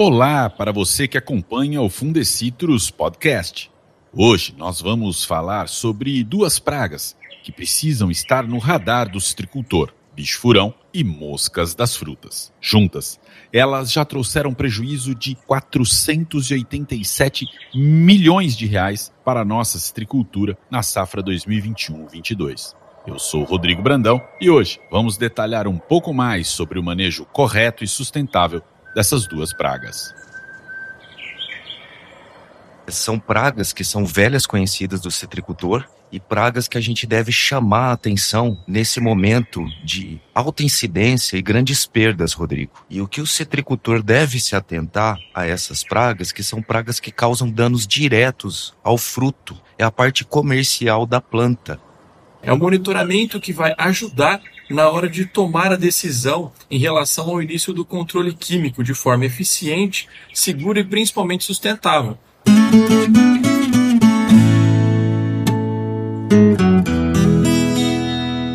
Olá para você que acompanha o Fundecitrus Podcast. Hoje nós vamos falar sobre duas pragas que precisam estar no radar do citricultor: bicho-furão e moscas das frutas. Juntas, elas já trouxeram prejuízo de 487 milhões de reais para a nossa citricultura na safra 2021-22. Eu sou Rodrigo Brandão e hoje vamos detalhar um pouco mais sobre o manejo correto e sustentável dessas duas pragas. São pragas que são velhas conhecidas do citricultor e pragas que a gente deve chamar a atenção nesse momento de alta incidência e grandes perdas, Rodrigo. E o que o citricultor deve se atentar a essas pragas, que são pragas que causam danos diretos ao fruto, é a parte comercial da planta. É o monitoramento que vai ajudar na hora de tomar a decisão em relação ao início do controle químico de forma eficiente, segura e principalmente sustentável.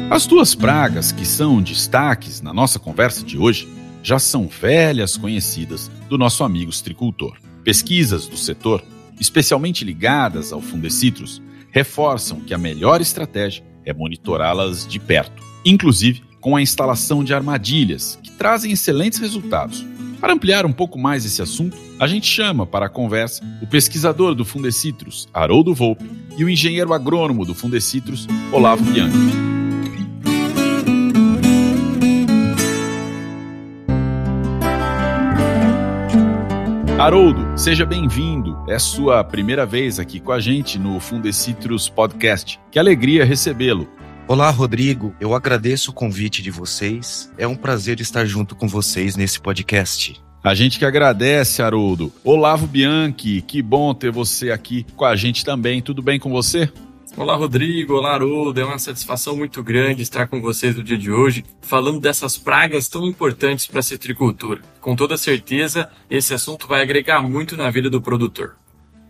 As duas pragas que são destaques na nossa conversa de hoje já são velhas conhecidas do nosso amigo stricultor. Pesquisas do setor, especialmente ligadas ao Fundecitrus, reforçam que a melhor estratégia é monitorá-las de perto, inclusive com a instalação de armadilhas, que trazem excelentes resultados. Para ampliar um pouco mais esse assunto, a gente chama para a conversa o pesquisador do Fundecitrus, Haroldo Volpe, e o engenheiro agrônomo do Fundecitrus, Olavo Bianchi. Haroldo, seja bem-vindo. É sua primeira vez aqui com a gente no Fundecitrus Podcast. Que alegria recebê-lo. Olá, Rodrigo. Eu agradeço o convite de vocês. É um prazer estar junto com vocês nesse podcast. A gente que agradece, Haroldo. Olavo Bianchi, que bom ter você aqui com a gente também. Tudo bem com você? Olá, Rodrigo. Olá, Haroldo. É uma satisfação muito grande estar com vocês no dia de hoje, falando dessas pragas tão importantes para a citricultura. Com toda certeza, esse assunto vai agregar muito na vida do produtor.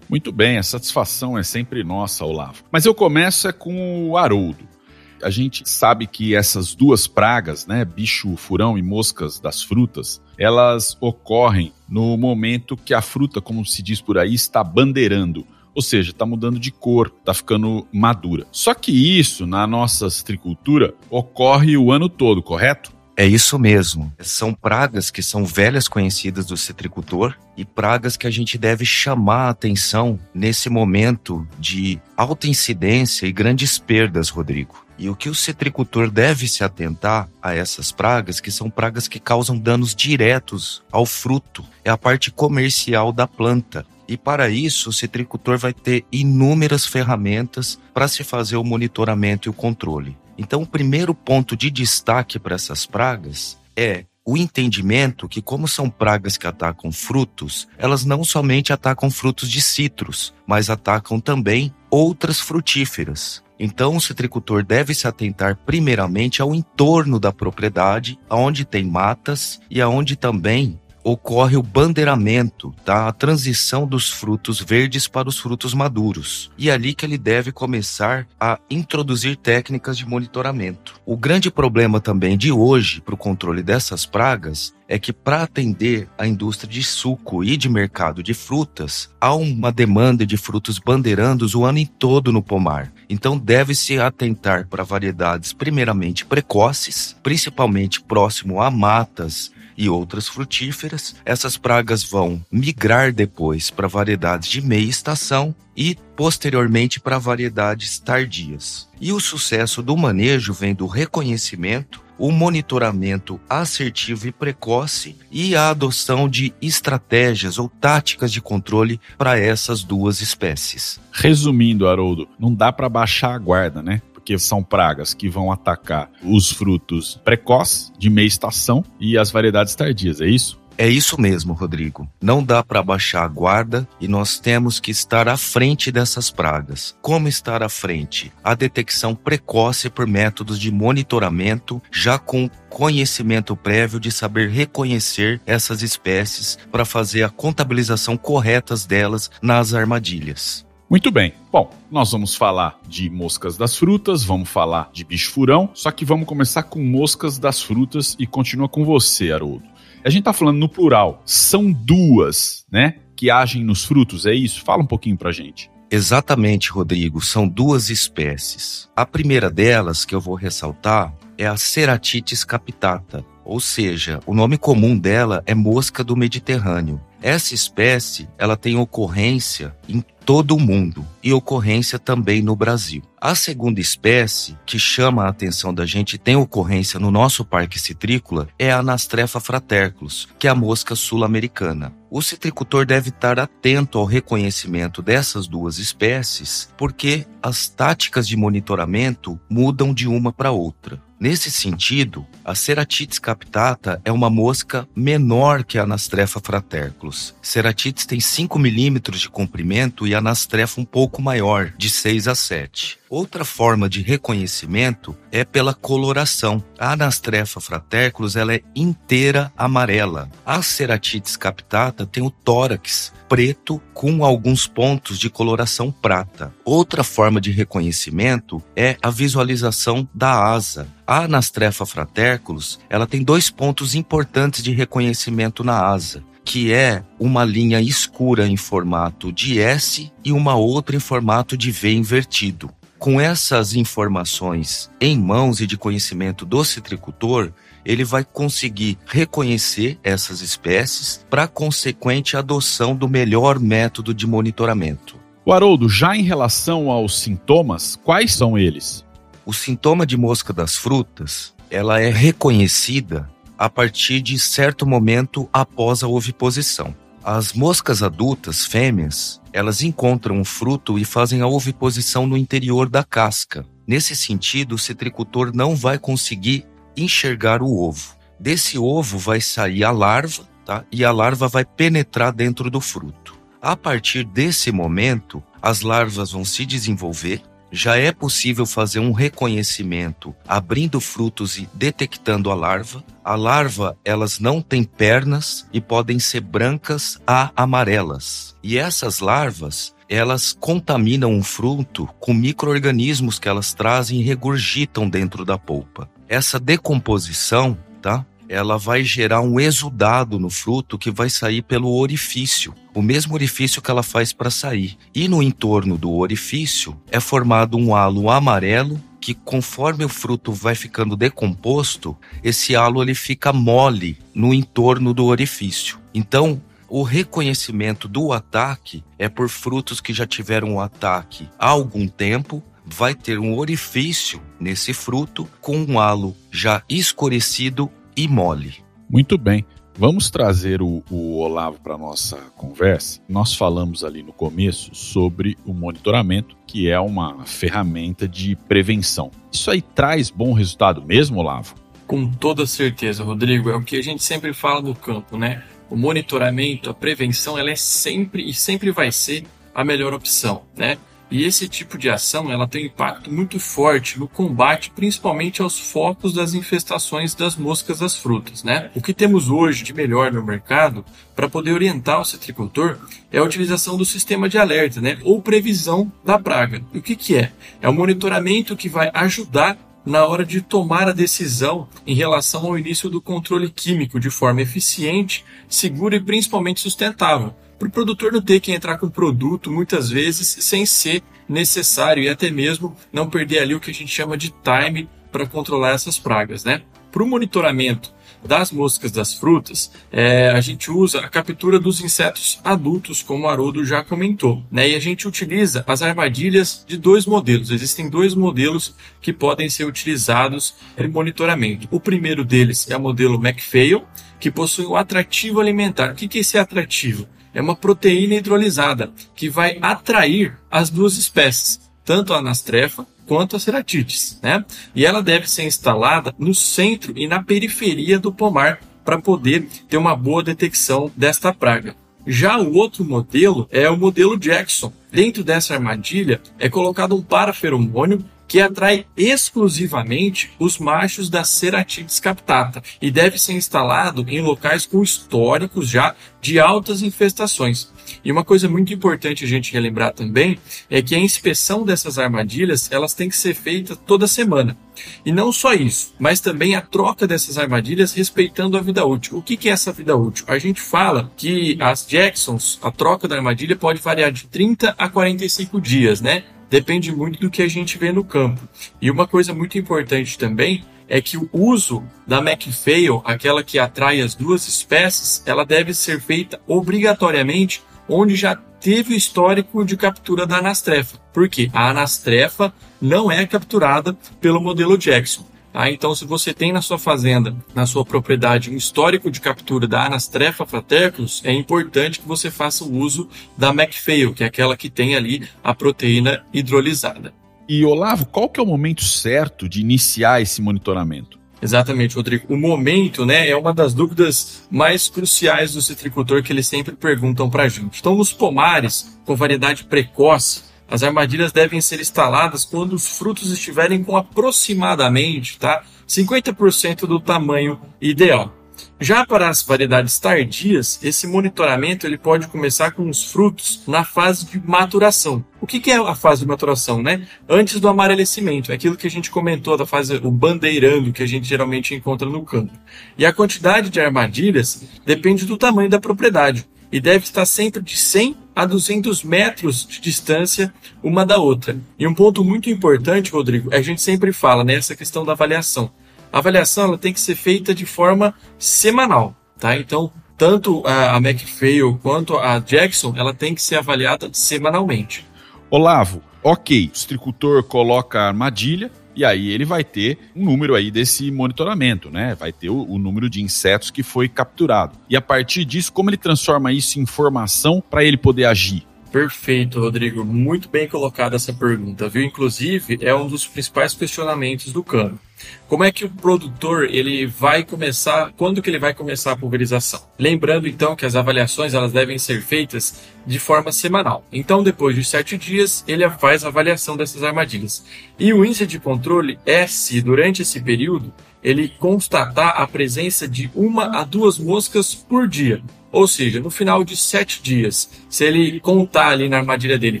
Muito bem, a satisfação é sempre nossa, Olavo. Mas eu começo é com o Haroldo. A gente sabe que essas duas pragas, né, bicho furão e moscas das frutas, elas ocorrem no momento que a fruta, como se diz por aí, está bandeirando ou seja, está mudando de cor, está ficando madura. Só que isso, na nossa citricultura, ocorre o ano todo, correto? É isso mesmo. São pragas que são velhas conhecidas do citricultor e pragas que a gente deve chamar a atenção nesse momento de alta incidência e grandes perdas, Rodrigo. E o que o citricultor deve se atentar a essas pragas, que são pragas que causam danos diretos ao fruto, é a parte comercial da planta. E para isso, o citricultor vai ter inúmeras ferramentas para se fazer o monitoramento e o controle. Então, o primeiro ponto de destaque para essas pragas é o entendimento que, como são pragas que atacam frutos, elas não somente atacam frutos de citros, mas atacam também outras frutíferas. Então, o citricultor deve se atentar primeiramente ao entorno da propriedade, aonde tem matas e aonde também ocorre o bandeiramento, tá? a transição dos frutos verdes para os frutos maduros. E é ali que ele deve começar a introduzir técnicas de monitoramento. O grande problema também de hoje para o controle dessas pragas é que para atender a indústria de suco e de mercado de frutas, há uma demanda de frutos bandeirandos o ano em todo no pomar. Então deve-se atentar para variedades primeiramente precoces, principalmente próximo a matas e outras frutíferas. Essas pragas vão migrar depois para variedades de meia estação e posteriormente para variedades tardias. E o sucesso do manejo vem do reconhecimento, o monitoramento assertivo e precoce e a adoção de estratégias ou táticas de controle para essas duas espécies. Resumindo, Haroldo, não dá para baixar a guarda, né? porque são pragas que vão atacar os frutos precoces, de meia estação, e as variedades tardias, é isso? É isso mesmo, Rodrigo. Não dá para baixar a guarda e nós temos que estar à frente dessas pragas. Como estar à frente? A detecção precoce por métodos de monitoramento, já com conhecimento prévio de saber reconhecer essas espécies para fazer a contabilização correta delas nas armadilhas. Muito bem. Bom, nós vamos falar de moscas das frutas, vamos falar de bicho-furão, só que vamos começar com moscas das frutas e continua com você, Haroldo. A gente está falando no plural. São duas, né? Que agem nos frutos, é isso? Fala um pouquinho pra gente. Exatamente, Rodrigo. São duas espécies. A primeira delas, que eu vou ressaltar, é a Ceratitis capitata, ou seja, o nome comum dela é mosca do Mediterrâneo. Essa espécie, ela tem ocorrência em todo o mundo e ocorrência também no Brasil. A segunda espécie que chama a atenção da gente tem ocorrência no nosso parque citrícola é a Anastrefa fraterculus, que é a mosca sul-americana. O citricultor deve estar atento ao reconhecimento dessas duas espécies, porque as táticas de monitoramento mudam de uma para outra. Nesse sentido, a Ceratitis captata é uma mosca menor que a Anastrefa fraterculus. Ceratitis tem 5 milímetros de comprimento e a Anastrefa um pouco maior, de 6 a 7. Outra forma de reconhecimento é pela coloração. A Anastrefa fraterculus ela é inteira amarela. A Ceratitis captata tem o tórax preto com alguns pontos de coloração prata. Outra forma de reconhecimento é a visualização da asa. A Anastrefa fraterculus, ela tem dois pontos importantes de reconhecimento na asa que é uma linha escura em formato de S e uma outra em formato de V invertido com essas informações em mãos e de conhecimento do citricultor, ele vai conseguir reconhecer essas espécies para consequente adoção do melhor método de monitoramento. O Haroldo, já em relação aos sintomas, quais são eles? O sintoma de mosca das frutas, ela é reconhecida a partir de certo momento após a oviposição. As moscas adultas, fêmeas, elas encontram o fruto e fazem a oviposição no interior da casca. Nesse sentido, o citricultor não vai conseguir enxergar o ovo. Desse ovo vai sair a larva, tá? E a larva vai penetrar dentro do fruto. A partir desse momento, as larvas vão se desenvolver já é possível fazer um reconhecimento abrindo frutos e detectando a larva. A larva, elas não têm pernas e podem ser brancas a amarelas. E essas larvas, elas contaminam o fruto com micro-organismos que elas trazem e regurgitam dentro da polpa. Essa decomposição, tá? Ela vai gerar um exudado no fruto que vai sair pelo orifício, o mesmo orifício que ela faz para sair. E no entorno do orifício é formado um halo amarelo que conforme o fruto vai ficando decomposto, esse halo ele fica mole no entorno do orifício. Então, o reconhecimento do ataque é por frutos que já tiveram o ataque há algum tempo vai ter um orifício nesse fruto com um halo já escurecido e mole. Muito bem. Vamos trazer o, o Olavo para nossa conversa. Nós falamos ali no começo sobre o monitoramento, que é uma ferramenta de prevenção. Isso aí traz bom resultado mesmo, Olavo? Com toda certeza, Rodrigo. É o que a gente sempre fala no campo, né? O monitoramento, a prevenção, ela é sempre e sempre vai ser a melhor opção, né? E esse tipo de ação ela tem um impacto muito forte no combate, principalmente aos focos das infestações das moscas das frutas. Né? O que temos hoje de melhor no mercado para poder orientar o citricultor é a utilização do sistema de alerta, né? ou previsão da praga. E o que, que é? É o monitoramento que vai ajudar na hora de tomar a decisão em relação ao início do controle químico de forma eficiente, segura e principalmente sustentável para o produtor não ter que entrar com produto muitas vezes sem ser necessário e até mesmo não perder ali o que a gente chama de time para controlar essas pragas, né? Para o monitoramento das moscas das frutas, é, a gente usa a captura dos insetos adultos, como o Haroldo já comentou, né? E a gente utiliza as armadilhas de dois modelos. Existem dois modelos que podem ser utilizados em monitoramento. O primeiro deles é o modelo McPhail, que possui o um atrativo alimentar. O que é esse atrativo? É uma proteína hidrolisada que vai atrair as duas espécies, tanto a anastrefa quanto a ceratites, né? E ela deve ser instalada no centro e na periferia do pomar para poder ter uma boa detecção desta praga. Já o outro modelo é o modelo Jackson. Dentro dessa armadilha é colocado um paraferomônio que atrai exclusivamente os machos da Ceratides captata e deve ser instalado em locais com históricos já de altas infestações. E uma coisa muito importante a gente relembrar também é que a inspeção dessas armadilhas elas têm que ser feita toda semana. E não só isso, mas também a troca dessas armadilhas respeitando a vida útil. O que é essa vida útil? A gente fala que as Jacksons, a troca da armadilha pode variar de 30 a 45 dias, né? Depende muito do que a gente vê no campo. E uma coisa muito importante também é que o uso da McPhail, aquela que atrai as duas espécies, ela deve ser feita obrigatoriamente onde já teve o histórico de captura da anastrefa. Por quê? A anastrefa não é capturada pelo modelo Jackson. Tá? Então, se você tem na sua fazenda, na sua propriedade, um histórico de captura da Anastrefa fraterculus, é importante que você faça o uso da McPhail, que é aquela que tem ali a proteína hidrolisada. E Olavo, qual que é o momento certo de iniciar esse monitoramento? Exatamente, Rodrigo. O momento, né, é uma das dúvidas mais cruciais do citricultor que eles sempre perguntam para a gente. Então, nos pomares com variedade precoce, as armadilhas devem ser instaladas quando os frutos estiverem com aproximadamente, tá, 50% do tamanho ideal. Já para as variedades tardias, esse monitoramento ele pode começar com os frutos na fase de maturação. O que, que é a fase de maturação, né? Antes do amarelecimento, é aquilo que a gente comentou da fase o bandeirando que a gente geralmente encontra no campo. E a quantidade de armadilhas depende do tamanho da propriedade e deve estar sempre de 100 a 200 metros de distância uma da outra. E um ponto muito importante, Rodrigo, é a gente sempre fala nessa né, questão da avaliação a avaliação ela tem que ser feita de forma semanal, tá? Então, tanto a, a McPhail quanto a Jackson, ela tem que ser avaliada semanalmente. Olavo, ok, o citricultor coloca a armadilha, e aí ele vai ter um número aí desse monitoramento, né? Vai ter o, o, número de insetos que foi capturado. E a partir disso, como ele transforma isso em informação para ele poder agir? Perfeito, Rodrigo. Muito bem colocada essa pergunta, viu? Inclusive, é um dos principais questionamentos do campo. Como é que o produtor ele vai começar? Quando que ele vai começar a pulverização? Lembrando então que as avaliações elas devem ser feitas de forma semanal. Então, depois de sete dias, ele faz a avaliação dessas armadilhas. E o índice de controle é se durante esse período ele constatar a presença de uma a duas moscas por dia. Ou seja, no final de sete dias, se ele contar ali na armadilha dele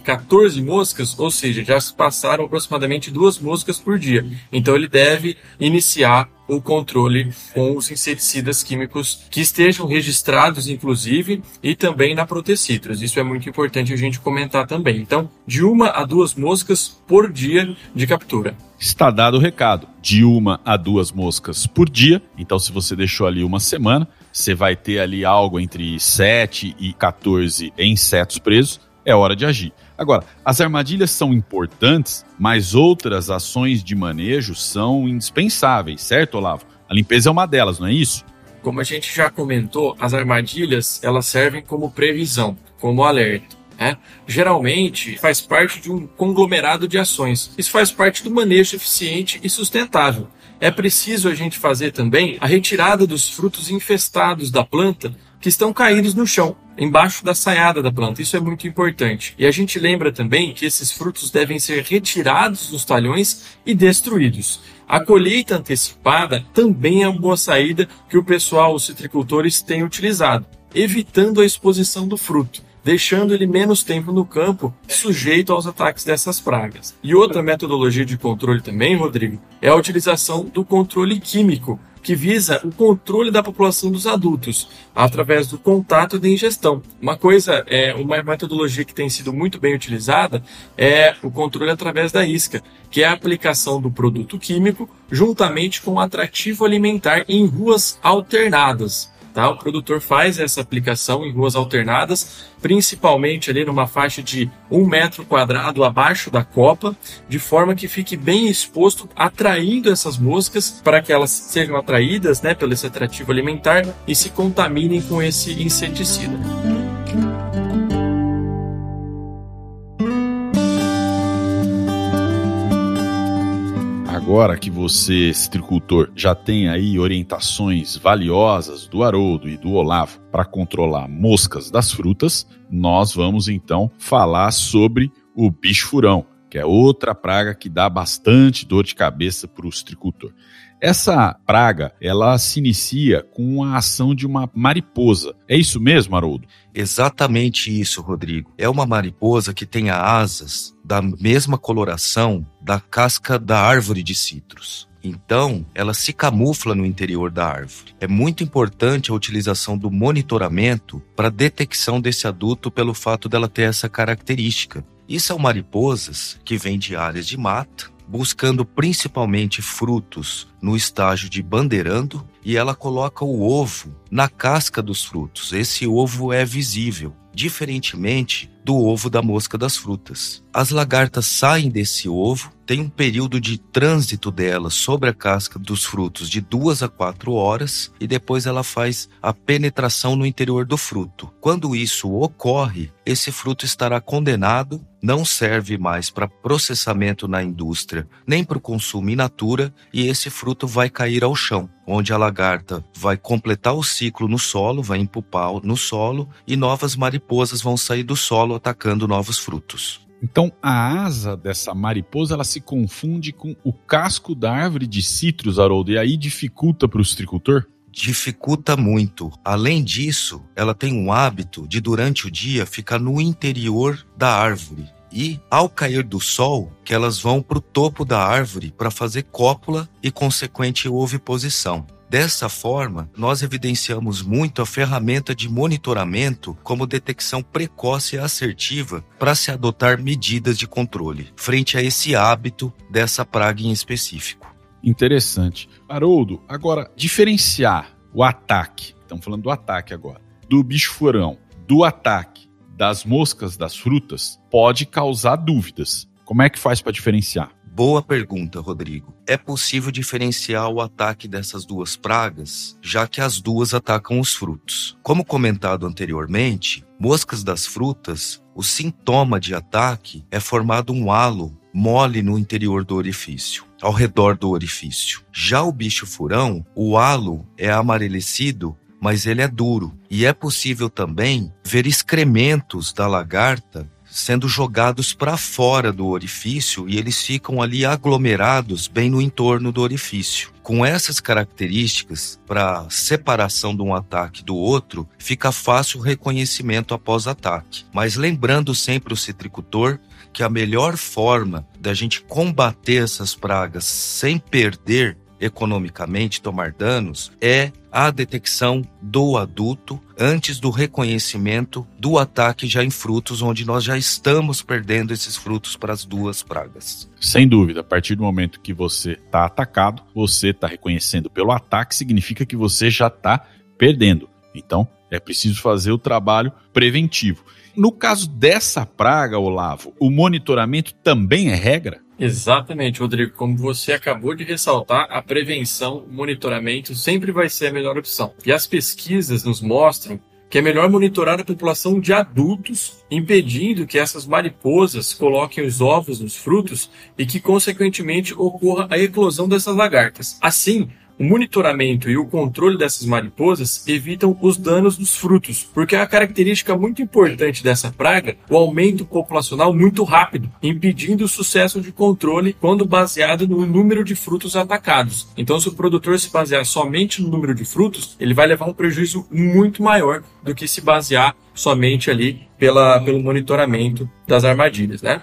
14 moscas, ou seja, já se passaram aproximadamente duas moscas por dia. Então ele deve iniciar o controle com os inseticidas químicos que estejam registrados, inclusive, e também na Protecitrus. Isso é muito importante a gente comentar também. Então, de uma a duas moscas por dia de captura. Está dado o recado. De uma a duas moscas por dia. Então, se você deixou ali uma semana, você vai ter ali algo entre 7 e 14 insetos presos, é hora de agir. Agora, as armadilhas são importantes, mas outras ações de manejo são indispensáveis, certo, Olavo? A limpeza é uma delas, não é isso? Como a gente já comentou, as armadilhas elas servem como previsão, como alerta. Né? Geralmente faz parte de um conglomerado de ações. Isso faz parte do manejo eficiente e sustentável é preciso a gente fazer também a retirada dos frutos infestados da planta que estão caídos no chão, embaixo da saiada da planta. Isso é muito importante. E a gente lembra também que esses frutos devem ser retirados dos talhões e destruídos. A colheita antecipada também é uma boa saída que o pessoal, os citricultores, têm utilizado, evitando a exposição do fruto deixando ele menos tempo no campo, sujeito aos ataques dessas pragas. E outra metodologia de controle também, Rodrigo, é a utilização do controle químico, que visa o controle da população dos adultos através do contato e da ingestão. Uma coisa, é uma metodologia que tem sido muito bem utilizada é o controle através da isca, que é a aplicação do produto químico juntamente com o atrativo alimentar em ruas alternadas. Tá? O produtor faz essa aplicação em ruas alternadas, principalmente ali numa faixa de um metro quadrado abaixo da copa, de forma que fique bem exposto, atraindo essas moscas para que elas sejam atraídas né, pelo esse atrativo alimentar e se contaminem com esse inseticida. Agora que você, citricultor, já tem aí orientações valiosas do Haroldo e do Olavo para controlar moscas das frutas, nós vamos então falar sobre o bicho furão, que é outra praga que dá bastante dor de cabeça para o ostricultor. Essa praga, ela se inicia com a ação de uma mariposa. É isso mesmo, Haroldo? Exatamente isso, Rodrigo. É uma mariposa que tem asas da mesma coloração da casca da árvore de citros. Então, ela se camufla no interior da árvore. É muito importante a utilização do monitoramento para detecção desse adulto pelo fato dela ter essa característica. E são mariposas que vêm de áreas de mata, buscando principalmente frutos no estágio de bandeirando e ela coloca o ovo na casca dos frutos. Esse ovo é visível, diferentemente do ovo da mosca das frutas. As lagartas saem desse ovo, tem um período de trânsito dela sobre a casca dos frutos de duas a quatro horas e depois ela faz a penetração no interior do fruto. Quando isso ocorre, esse fruto estará condenado, não serve mais para processamento na indústria, nem para o consumo in natura, e esse fruto vai cair ao chão, onde a lagarta vai completar o ciclo no solo, vai empupar no solo e novas mariposas vão sair do solo atacando novos frutos. Então, a asa dessa mariposa ela se confunde com o casco da árvore de citros, Haroldo, e aí dificulta para o citricultor? dificulta muito. Além disso, ela tem um hábito de durante o dia ficar no interior da árvore. E ao cair do sol, que elas vão para o topo da árvore para fazer cópula e consequente oviposição. Dessa forma, nós evidenciamos muito a ferramenta de monitoramento como detecção precoce e assertiva para se adotar medidas de controle frente a esse hábito dessa praga em específico. Interessante. Haroldo, agora, diferenciar o ataque, estamos falando do ataque agora, do bicho furão, do ataque das moscas das frutas, pode causar dúvidas. Como é que faz para diferenciar? Boa pergunta, Rodrigo. É possível diferenciar o ataque dessas duas pragas, já que as duas atacam os frutos. Como comentado anteriormente, moscas das frutas, o sintoma de ataque é formado um halo mole no interior do orifício, ao redor do orifício. Já o bicho furão, o halo é amarelecido, mas ele é duro. E é possível também ver excrementos da lagarta sendo jogados para fora do orifício e eles ficam ali aglomerados bem no entorno do orifício. Com essas características, para separação de um ataque do outro, fica fácil o reconhecimento após ataque. Mas lembrando sempre o citricultor que a melhor forma da gente combater essas pragas sem perder economicamente, tomar danos, é a detecção do adulto antes do reconhecimento do ataque já em frutos, onde nós já estamos perdendo esses frutos para as duas pragas. Sem dúvida, a partir do momento que você está atacado, você está reconhecendo pelo ataque, significa que você já está perdendo. Então, é preciso fazer o trabalho preventivo. No caso dessa praga, Olavo, o monitoramento também é regra? Exatamente, Rodrigo. Como você acabou de ressaltar, a prevenção, o monitoramento sempre vai ser a melhor opção. E as pesquisas nos mostram que é melhor monitorar a população de adultos, impedindo que essas mariposas coloquem os ovos nos frutos e que, consequentemente, ocorra a eclosão dessas lagartas. Assim, o monitoramento e o controle dessas mariposas evitam os danos dos frutos, porque é característica muito importante dessa praga o aumento populacional muito rápido, impedindo o sucesso de controle quando baseado no número de frutos atacados. Então, se o produtor se basear somente no número de frutos, ele vai levar um prejuízo muito maior do que se basear somente ali pela, pelo monitoramento das armadilhas, né?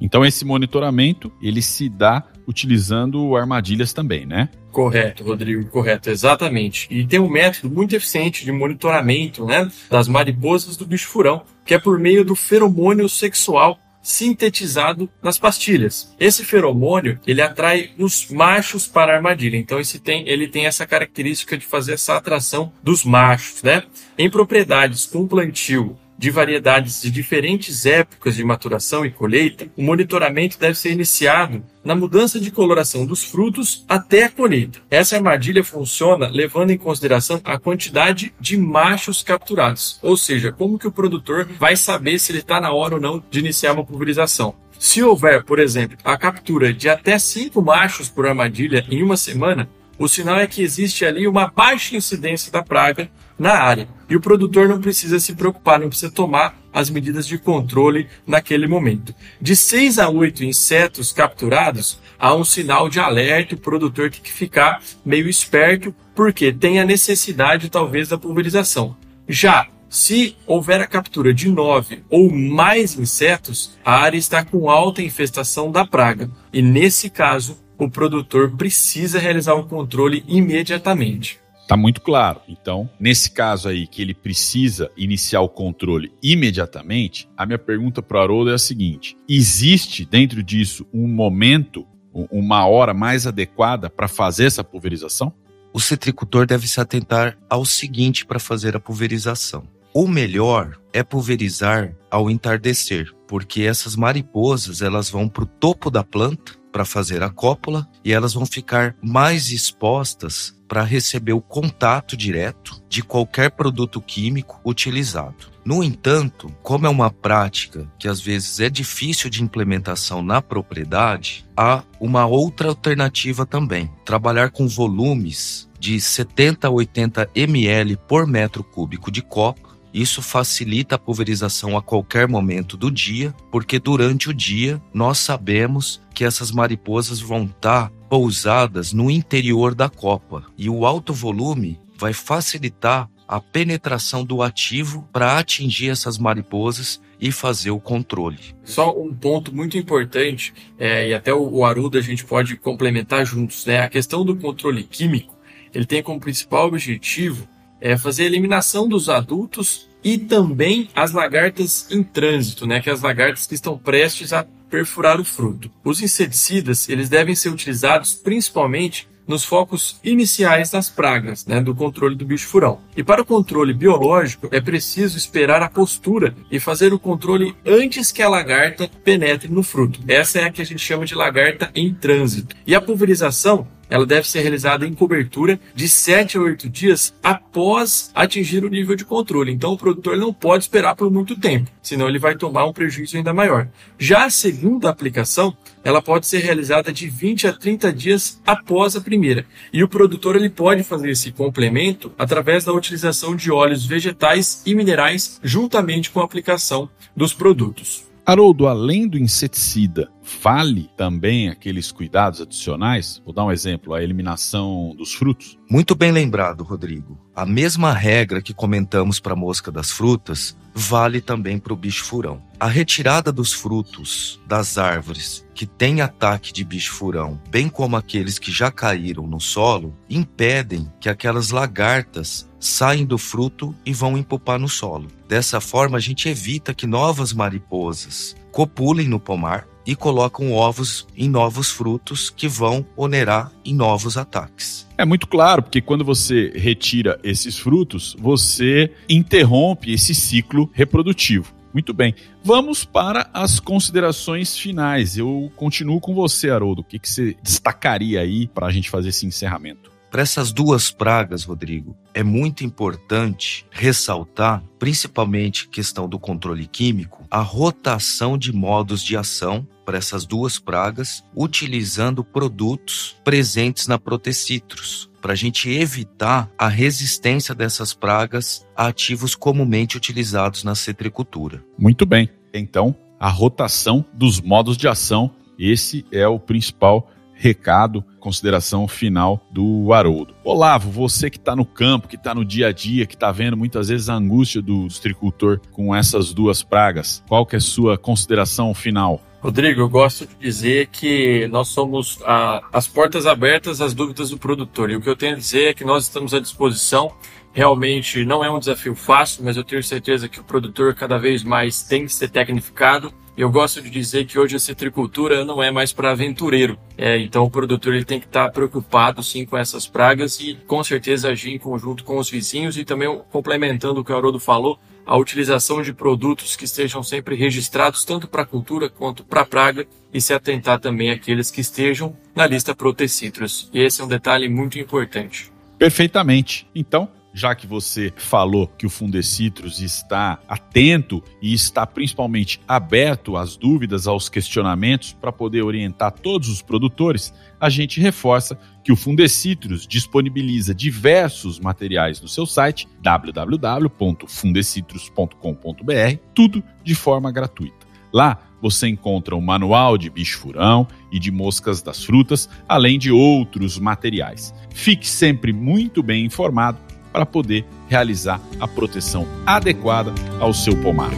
Então esse monitoramento ele se dá utilizando armadilhas também, né? Correto, Rodrigo, correto, exatamente. E tem um método muito eficiente de monitoramento né, das mariposas do bicho furão, que é por meio do feromônio sexual sintetizado nas pastilhas. Esse feromônio, ele atrai os machos para a armadilha. Então esse tem, ele tem essa característica de fazer essa atração dos machos, né? Em propriedades com plantio de variedades de diferentes épocas de maturação e colheita, o monitoramento deve ser iniciado na mudança de coloração dos frutos até a colheita. Essa armadilha funciona levando em consideração a quantidade de machos capturados, ou seja, como que o produtor vai saber se ele está na hora ou não de iniciar uma pulverização. Se houver, por exemplo, a captura de até cinco machos por armadilha em uma semana, o sinal é que existe ali uma baixa incidência da praga na área. E o produtor não precisa se preocupar, não precisa tomar as medidas de controle naquele momento. De 6 a 8 insetos capturados, há um sinal de alerta, o produtor tem que ficar meio esperto, porque tem a necessidade talvez da pulverização. Já se houver a captura de nove ou mais insetos, a área está com alta infestação da praga, e nesse caso, o produtor precisa realizar o controle imediatamente. Está muito claro. Então, nesse caso aí, que ele precisa iniciar o controle imediatamente, a minha pergunta para o Haroldo é a seguinte: existe dentro disso um momento, uma hora mais adequada para fazer essa pulverização? O citricultor deve se atentar ao seguinte para fazer a pulverização. O melhor é pulverizar ao entardecer, porque essas mariposas elas vão para o topo da planta para fazer a cópula e elas vão ficar mais expostas para receber o contato direto de qualquer produto químico utilizado. No entanto, como é uma prática que às vezes é difícil de implementação na propriedade, há uma outra alternativa também: trabalhar com volumes de 70 a 80 ml por metro cúbico de copa isso facilita a pulverização a qualquer momento do dia, porque durante o dia nós sabemos que essas mariposas vão estar pousadas no interior da copa e o alto volume vai facilitar a penetração do ativo para atingir essas mariposas e fazer o controle. Só um ponto muito importante, é, e até o, o Aruda a gente pode complementar juntos, né? A questão do controle químico, ele tem como principal objetivo é fazer a eliminação dos adultos e também as lagartas em trânsito, né, que as lagartas que estão prestes a perfurar o fruto. Os inseticidas, eles devem ser utilizados principalmente nos focos iniciais das pragas, né, do controle do bicho furão. E para o controle biológico, é preciso esperar a postura e fazer o controle antes que a lagarta penetre no fruto. Essa é a que a gente chama de lagarta em trânsito. E a pulverização ela deve ser realizada em cobertura de 7 a 8 dias após atingir o nível de controle. Então o produtor não pode esperar por muito tempo, senão ele vai tomar um prejuízo ainda maior. Já a segunda aplicação, ela pode ser realizada de 20 a 30 dias após a primeira. E o produtor ele pode fazer esse complemento através da utilização de óleos vegetais e minerais juntamente com a aplicação dos produtos. Haroldo, além do inseticida, vale também aqueles cuidados adicionais? Vou dar um exemplo, a eliminação dos frutos. Muito bem lembrado, Rodrigo. A mesma regra que comentamos para a mosca das frutas vale também para o bicho furão. A retirada dos frutos das árvores que têm ataque de bicho furão, bem como aqueles que já caíram no solo, impedem que aquelas lagartas saem do fruto e vão empupar no solo. Dessa forma, a gente evita que novas mariposas copulem no pomar e colocam ovos em novos frutos que vão onerar em novos ataques. É muito claro, porque quando você retira esses frutos, você interrompe esse ciclo reprodutivo. Muito bem. Vamos para as considerações finais. Eu continuo com você, Haroldo. O que, que você destacaria aí para a gente fazer esse encerramento? Para essas duas pragas, Rodrigo, é muito importante ressaltar, principalmente questão do controle químico, a rotação de modos de ação para essas duas pragas, utilizando produtos presentes na Protecitrus, para a gente evitar a resistência dessas pragas a ativos comumente utilizados na cetricultura. Muito bem. Então, a rotação dos modos de ação, esse é o principal recado, consideração final do Haroldo. Olavo, você que está no campo, que está no dia a dia, que está vendo muitas vezes a angústia do tricultor com essas duas pragas, qual que é a sua consideração final? Rodrigo, eu gosto de dizer que nós somos a, as portas abertas às dúvidas do produtor. E o que eu tenho a dizer é que nós estamos à disposição. Realmente não é um desafio fácil, mas eu tenho certeza que o produtor cada vez mais tem que ser tecnificado eu gosto de dizer que hoje a citricultura não é mais para aventureiro. É, então o produtor ele tem que estar tá preocupado sim com essas pragas e com certeza agir em conjunto com os vizinhos e também complementando o que o Haroldo falou, a utilização de produtos que estejam sempre registrados tanto para cultura quanto para praga e se atentar também àqueles que estejam na lista Protecitrus. E esse é um detalhe muito importante. Perfeitamente. Então, já que você falou que o Fundecitrus está atento e está principalmente aberto às dúvidas, aos questionamentos para poder orientar todos os produtores, a gente reforça que o Fundecitrus disponibiliza diversos materiais no seu site www.fundecitrus.com.br, tudo de forma gratuita. Lá você encontra o manual de bicho-furão e de moscas das frutas, além de outros materiais. Fique sempre muito bem informado para poder realizar a proteção adequada ao seu pomar.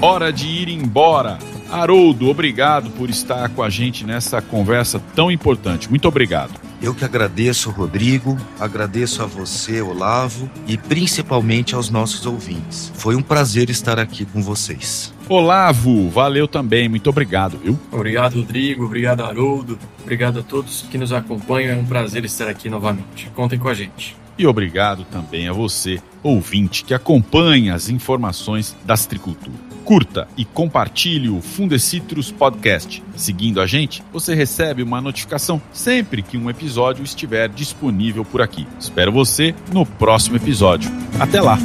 Hora de ir embora. Haroldo, obrigado por estar com a gente nessa conversa tão importante. Muito obrigado. Eu que agradeço, Rodrigo, agradeço a você, Olavo, e principalmente aos nossos ouvintes. Foi um prazer estar aqui com vocês. Olavo, valeu também, muito obrigado, viu? Obrigado, Rodrigo, obrigado, Haroldo, obrigado a todos que nos acompanham, é um prazer estar aqui novamente. Contem com a gente. E obrigado também a você, ouvinte, que acompanha as informações da Tricultura. Curta e compartilhe o Fundecitrus Podcast. Seguindo a gente, você recebe uma notificação sempre que um episódio estiver disponível por aqui. Espero você no próximo episódio. Até lá!